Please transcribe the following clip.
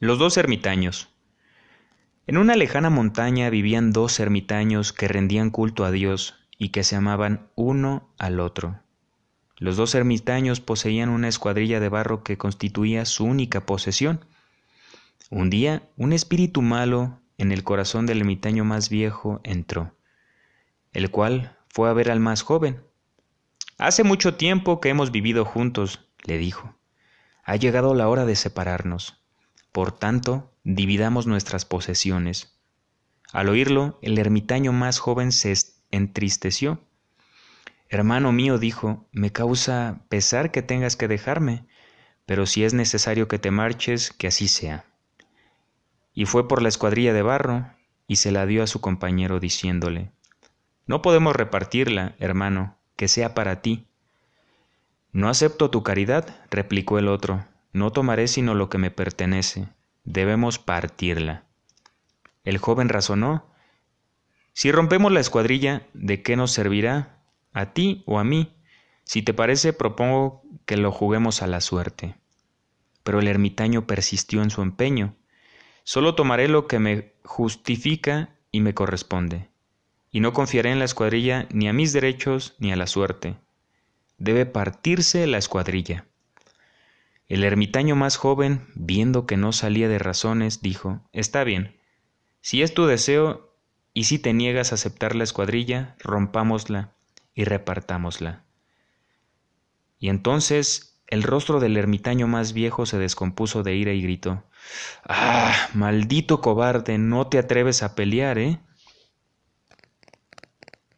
Los dos ermitaños. En una lejana montaña vivían dos ermitaños que rendían culto a Dios y que se amaban uno al otro. Los dos ermitaños poseían una escuadrilla de barro que constituía su única posesión. Un día, un espíritu malo en el corazón del ermitaño más viejo entró, el cual fue a ver al más joven. Hace mucho tiempo que hemos vivido juntos, le dijo. Ha llegado la hora de separarnos. Por tanto, dividamos nuestras posesiones. Al oírlo, el ermitaño más joven se entristeció. Hermano mío, dijo, me causa pesar que tengas que dejarme, pero si es necesario que te marches, que así sea. Y fue por la escuadrilla de barro y se la dio a su compañero diciéndole, No podemos repartirla, hermano, que sea para ti. No acepto tu caridad, replicó el otro, no tomaré sino lo que me pertenece, debemos partirla. El joven razonó, si rompemos la escuadrilla, ¿de qué nos servirá? ¿A ti o a mí? Si te parece, propongo que lo juguemos a la suerte. Pero el ermitaño persistió en su empeño. Solo tomaré lo que me justifica y me corresponde, y no confiaré en la escuadrilla ni a mis derechos ni a la suerte. Debe partirse la escuadrilla. El ermitaño más joven, viendo que no salía de razones, dijo Está bien. Si es tu deseo y si te niegas a aceptar la escuadrilla, rompámosla y repartámosla. Y entonces el rostro del ermitaño más viejo se descompuso de ira y gritó Ah, maldito cobarde, no te atreves a pelear, ¿eh?